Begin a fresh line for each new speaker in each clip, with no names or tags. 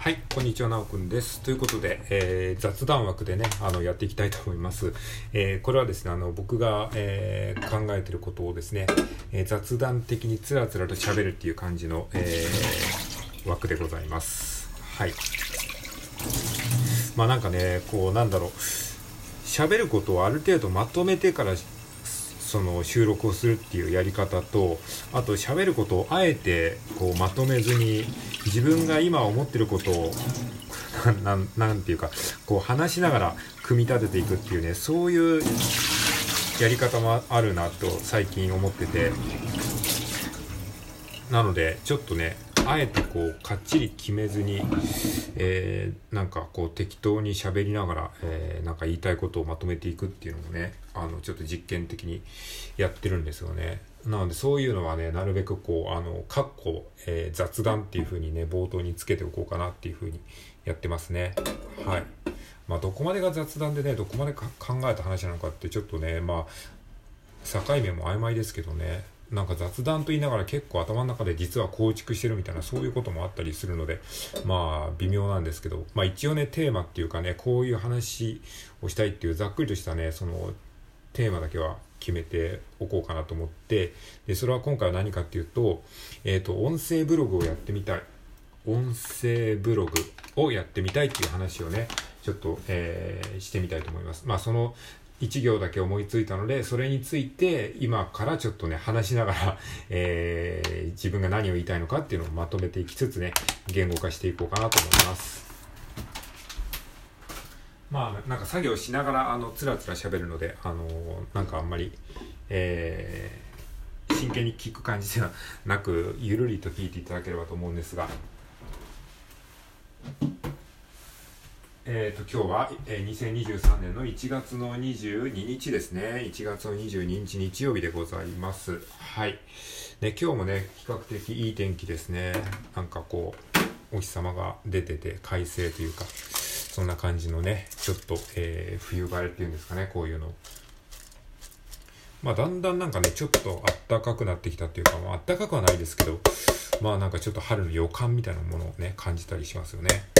はい、こんにちは、なおくんです。ということで、えー、雑談枠でね、あの、やっていきたいと思います。えー、これはですね、あの、僕が、えー、考えてることをですね、え雑談的につらつらと喋るっていう感じの、え枠でございます。はい。まあなんかね、こう、なんだろう、喋ることをある程度まとめてからその収録をするっていうやり方とあと喋ることをあえてこうまとめずに自分が今思ってることを何て言うかこう話しながら組み立てていくっていうねそういうやり方もあるなと最近思ってて。なのでちょっとねあえてこうかっちり決めずに、えー、なんかこう適当に喋りながら、えー、なんか言いたいことをまとめていくっていうのもねあのちょっと実験的にやってるんですよね。なのでそういうのはねなるべくこうあのかっこ、えー、雑談っていう風にね冒頭につけておこうかなっていう風にやってますね。はい。まあどこまでが雑談でねどこまで考えた話なのかってちょっとねまあ境目も曖昧ですけどね。なんか雑談と言いながら結構頭の中で実は構築してるみたいなそういうこともあったりするのでまあ微妙なんですけどまあ一応ねテーマっていうかねこういう話をしたいっていうざっくりとしたねそのテーマだけは決めておこうかなと思ってでそれは今回は何かっていうと,、えーと、と音声ブログをやってみたい音声ブログをやってみたいっていう話をねちょっと、えー、してみたいと思います。まあその1行だけ思いついたので、それについて今からちょっとね、話しながら、えー、自分が何を言いたいのかっていうのをまとめていきつつね、言語化していこうかなと思います。まあ、なんか作業しながら、あの、つらつら喋るので、あの、なんかあんまり、えー、真剣に聞く感じではなく、ゆるりと聞いていただければと思うんですが、えーと、今日は、えー、2023年の1月の22日ですね。1月の22日日曜日でございます。はい。ね、今日もね、比較的いい天気ですね。なんかこう、お日様が出てて快晴というか、そんな感じのね、ちょっと、えー、冬晴れっていうんですかね、こういうの。まあ、だんだんなんかね、ちょっと暖かくなってきたっていうか、まあ、暖かくはないですけど、まあなんかちょっと春の予感みたいなものをね、感じたりしますよね。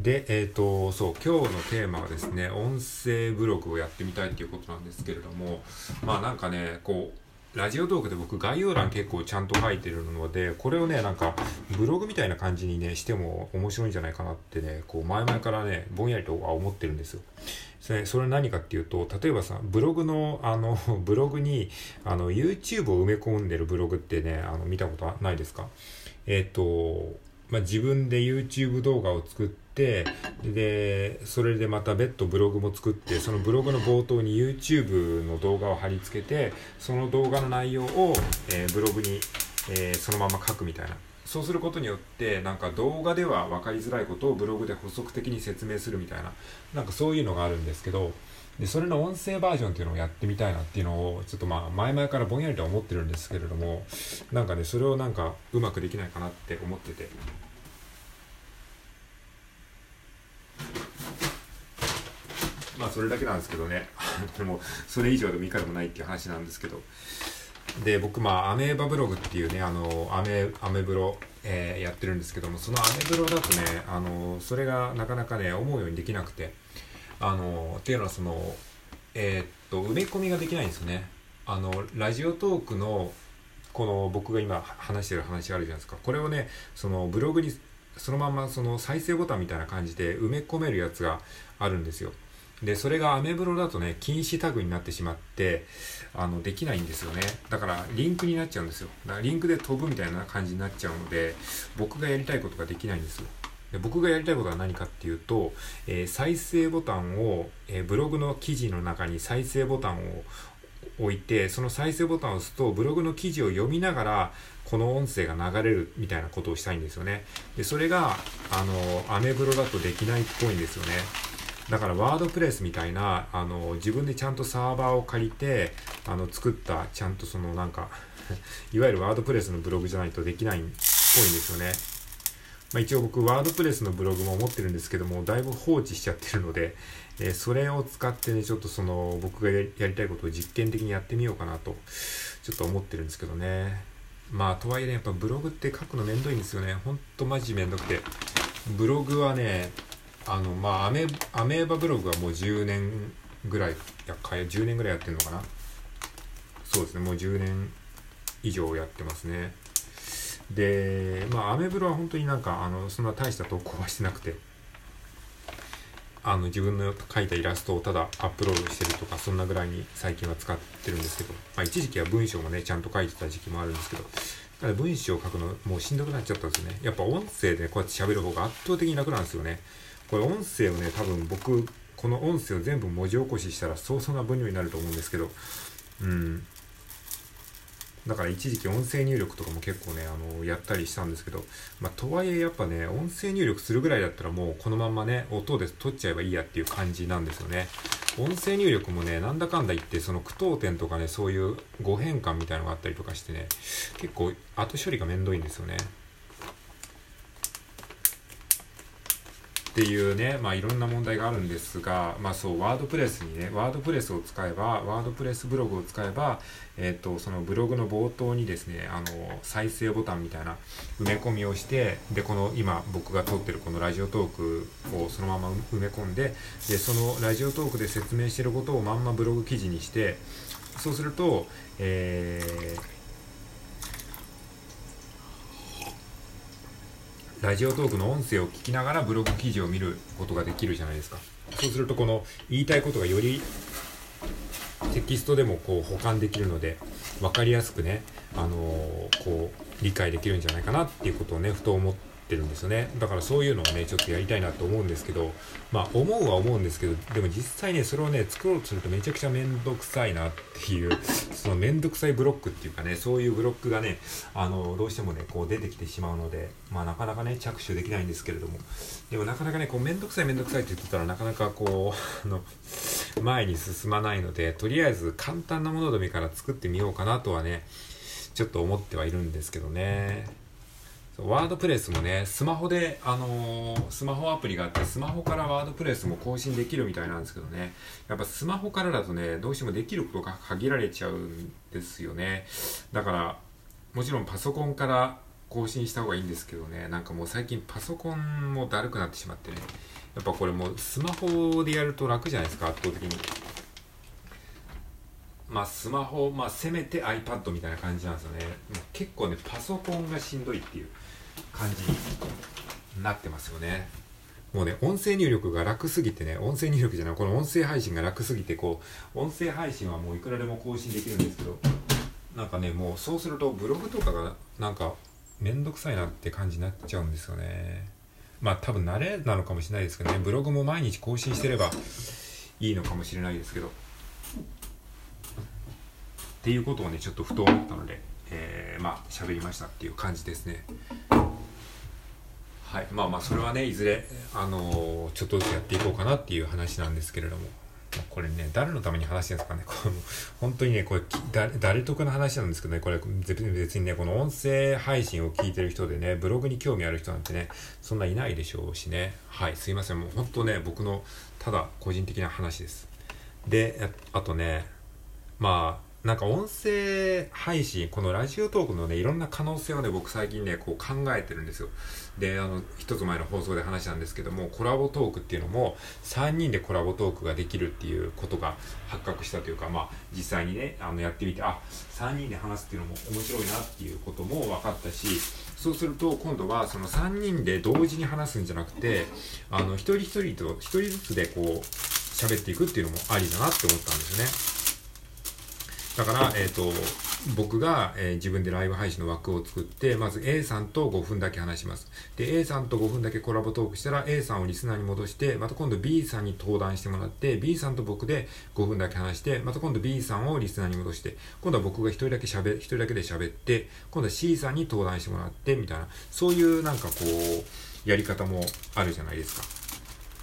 で、えっ、ー、と、そう、今日のテーマはですね、音声ブログをやってみたいっていうことなんですけれども、まあなんかね、こう、ラジオトークで僕概要欄結構ちゃんと書いてるので、これをね、なんかブログみたいな感じにね、しても面白いんじゃないかなってね、こう前々からね、ぼんやりとは思ってるんですよ。それそれ何かっていうと、例えばさ、ブログの、あの、ブログに、あの、YouTube を埋め込んでるブログってね、あの、見たことはないですか？えっ、と、まあ、自分で YouTube 動画を作ってでそれでまた別途ブログも作ってそのブログの冒頭に YouTube の動画を貼り付けてその動画の内容を、えー、ブログに、えー、そのまま書くみたいな。そうすることによってなんか動画では分かりづらいことをブログで補足的に説明するみたいな。なんかそういうのがあるんですけどでそれの音声バージョンっていうのをやってみたいなっていうのをちょっとまあ前々からぼんやりとは思ってるんですけれどもなんかねそれをなんかうまくできないかなって思ってて。まあそれだけなんですけどね。でもそれ以上でも以下でもないっていう話なんですけど。で僕まあアメーバブログっていうねあのアメアメブロ、えー、やってるんですけどもそのアメブロだとねあのそれがなかなかね思うようにできなくてあのっていうのはそのえー、っと埋め込みができないんですよね。あのラジオトークのこの僕が今話してる話あるじゃないですか。これをねそのブログにそのままその再生ボタンみたいな感じで埋め込めるやつがあるんですよ。でそれがアメブロだとね禁止タグになってしまってあのできないんですよね。だからリンクになっちゃうんですよ。だからリンクで飛ぶみたいな感じになっちゃうので僕がやりたいことができないんですよ。で僕がやりたいことは何かっていうと、えー、再生ボタンを、えー、ブログの記事の中に再生ボタンを置いてその再生ボタンを押すとブログの記事を読みながらこの音声が流れるみたいなことをしたいんですよね。でそれがあのアメブロだとできないっぽいんですよね。だからワードプレスみたいなあの自分でちゃんとサーバーを借りてあの作ったちゃんとそのなんか いわゆるワードプレスのブログじゃないとできないっぽいんですよね。まあ、一応僕ワードプレスのブログも持ってるんですけどもだいぶ放置しちゃってるので、えー、それを使ってねちょっとその僕がやりたいことを実験的にやってみようかなとちょっと思ってるんですけどね。まあとはいえねやっぱブログって書くのめんどいんですよね。ほんとマジめんどくて。ブログはねあのまあアメアメーバブログはもう10年ぐらいや10年ぐらいやってるのかな？そうですねもう10年以上やってますね。でまあアメブロは本当になんかあのそんな大した投稿はしてなくて。あの自分の描いたイラストをただアップロードしてるとかそんなぐらいに最近は使ってるんですけど、まあ、一時期は文章もねちゃんと書いてた時期もあるんですけど。ただ文章を書くのもうしんどくなっちゃったんですね。やっぱ音声でこうやって喋る方が圧倒的に楽なんですよね。これ音声をね多分僕この音声を全部文字起こししたら相当な分量になると思うんですけどうんだから一時期音声入力とかも結構ね、あの、やったりしたんですけど、まあ、とはいえやっぱね、音声入力するぐらいだったらもうこのまんまね、音で撮っちゃえばいいやっていう感じなんですよね。音声入力もね、なんだかんだ言って、その句読点とかね、そういう誤変換みたいなのがあったりとかしてね、結構後処理がめんどいんですよね。っていうね、まあいろんな問題があるんですが、まあそう、ワードプレスにね、ワードプレスを使えば、ワードプレスブログを使えば、えっ、ー、と、そのブログの冒頭にですね、あの、再生ボタンみたいな埋め込みをして、で、この今僕が撮ってるこのラジオトークをそのまま埋め込んで、で、そのラジオトークで説明してることをまんまブログ記事にして、そうすると、えーラジオトークの音声を聞きながらブログ記事を見ることができるじゃないですか。そうするとこの言いたいことがよりテキストでもこう保管できるので分かりやすくね、あのー、こう理解できるんじゃないかなっていうことをねふと思ってってるんですよねだからそういうのをねちょっとやりたいなと思うんですけどまあ思うは思うんですけどでも実際ねそれをね作ろうとするとめちゃくちゃめんどくさいなっていう そのめんどくさいブロックっていうかねそういうブロックがねあのどうしてもねこう出てきてしまうのでまあなかなかね着手できないんですけれどもでもなかなかねこうめんどくさいめんどくさいって言ってたらなかなかこうあの前に進まないのでとりあえず簡単なものでもいいから作ってみようかなとはねちょっと思ってはいるんですけどね。ワードプレスもね、スマホで、あのー、スマホアプリがあって、スマホからワードプレスも更新できるみたいなんですけどね、やっぱスマホからだとね、どうしてもできることが限られちゃうんですよね。だから、もちろんパソコンから更新した方がいいんですけどね、なんかもう最近パソコンもだるくなってしまってね、やっぱこれもうスマホでやると楽じゃないですか、圧倒的に。まあ、スマホ、まあ、せめて iPad みたいな感じなんですよね。結構ね、パソコンがしんどいっていう。感じになってますよね。もうね、音声入力が楽すぎてね、音声入力じゃない、この音声配信が楽すぎて、こう、音声配信はもういくらでも更新できるんですけど、なんかね、もうそうするとブログとかがなんかめんどくさいなって感じになっちゃうんですよね。まあ多分慣れなのかもしれないですけどね、ブログも毎日更新してればいいのかもしれないですけど。っていうことをね、ちょっとふと思ったので、えー、まあ喋りましたっていう感じですね。はい、まあまあそれはねいずれあのー、ちょっとずつやっていこうかなっていう話なんですけれども。まこれね誰のために話してるんですかね。この本当にねこれ誰得の話なんですけどね。これ別にねこの音声配信を聞いてる人でねブログに興味ある人なんてねそんないないでしょうしね。はい。すいません。もう本当ね僕のただ個人的な話です。であとねまあなんか音声配信、このラジオトークのね、いろんな可能性をね、僕最近ね、こう考えてるんですよ。で、あの、一つ前の放送で話したんですけども、コラボトークっていうのも、3人でコラボトークができるっていうことが発覚したというか、まあ、実際にね、あの、やってみて、あ、3人で話すっていうのも面白いなっていうことも分かったし、そうすると、今度はその3人で同時に話すんじゃなくて、あの、一人一人と、一人ずつでこう、喋っていくっていうのもありだなって思ったんですよね。だから、えっ、ー、と、僕が、えー、自分でライブ配信の枠を作って、まず A さんと5分だけ話します。で、A さんと5分だけコラボトークしたら A さんをリスナーに戻して、また今度 B さんに登壇してもらって、B さんと僕で5分だけ話して、また今度 B さんをリスナーに戻して、今度は僕が1人だけ喋、1人だけで喋って、今度は C さんに登壇してもらって、みたいな、そういうなんかこう、やり方もあるじゃないですか。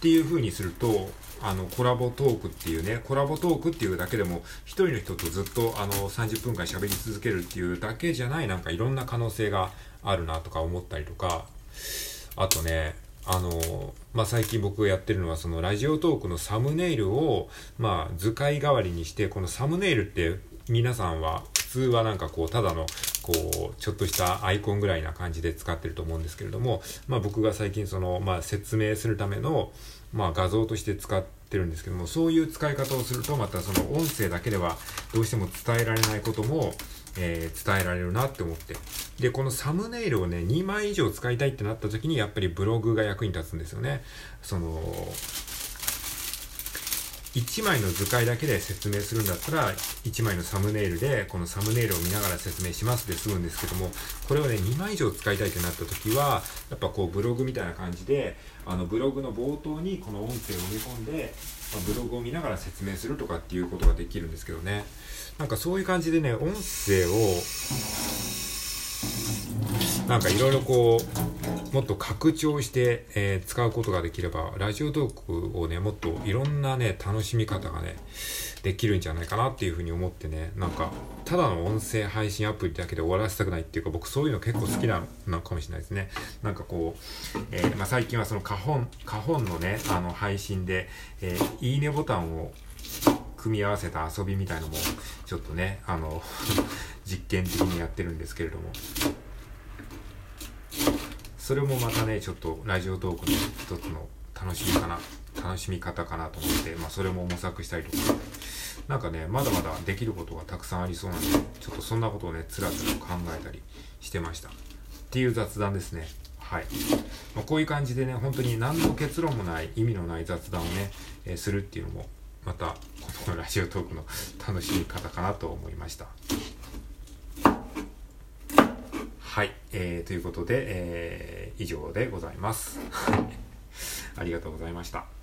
っていう風にすると、あの、コラボトークっていうね、コラボトークっていうだけでも、一人の人とずっとあの、30分間喋り続けるっていうだけじゃない、なんかいろんな可能性があるなとか思ったりとか、あとね、あの、まあ、最近僕がやってるのは、そのラジオトークのサムネイルを、まあ、図解代わりにして、このサムネイルって皆さんは普通はなんかこう、ただのこうちょっとしたアイコンぐらいな感じで使ってると思うんですけれども、まあ、僕が最近その、まあ、説明するための、まあ、画像として使ってるんですけどもそういう使い方をするとまたその音声だけではどうしても伝えられないことも、えー、伝えられるなって思って。でこのサムネイルをね2枚以上使いたいってなった時にやっぱりブログが役に立つんですよね。その1枚の図解だけで説明するんだったら1枚のサムネイルでこのサムネイルを見ながら説明しますで済むんですけどもこれをね2枚以上使いたいってなった時はやっぱこうブログみたいな感じであのブログの冒頭にこの音声を埋め込んで、まあ、ブログを見ながら説明するとかっていうことができるんですけどね。なんかそういう感じでね音声をなんかいろいろこうもっと拡張して、えー、使うことができればラジオトークをねもっといろんなね楽しみ方がねできるんじゃないかなっていうふうに思ってねなんかただの音声配信アプリだけで終わらせたくないっていうか僕そういうの結構好きなのかもしれないですね。なんかこう、えー、まあ、最近はその花本花本のねあの配信で、えー、いいねボタンを組み合わせた遊びみたいのもちょっとねあの 実験的にやってるんですけれども。それもまたねちょっとラジオトークの一つの楽しみかな楽しみ方かなと思って、まあ、それも模索したりとか。なんかねまだまだできることがたくさんありそうなんでちょっとそんなことをねつらつら考えたりしてました。っていう雑談ですね。はい、まあ、こういう感じでね本当に何の結論もない意味のない雑談をね、えー、するっていうのもまたこのラジオトークの楽しみ方かなと思いました。はい、えー、ということで、えー、以上でございます。ありがとうございました。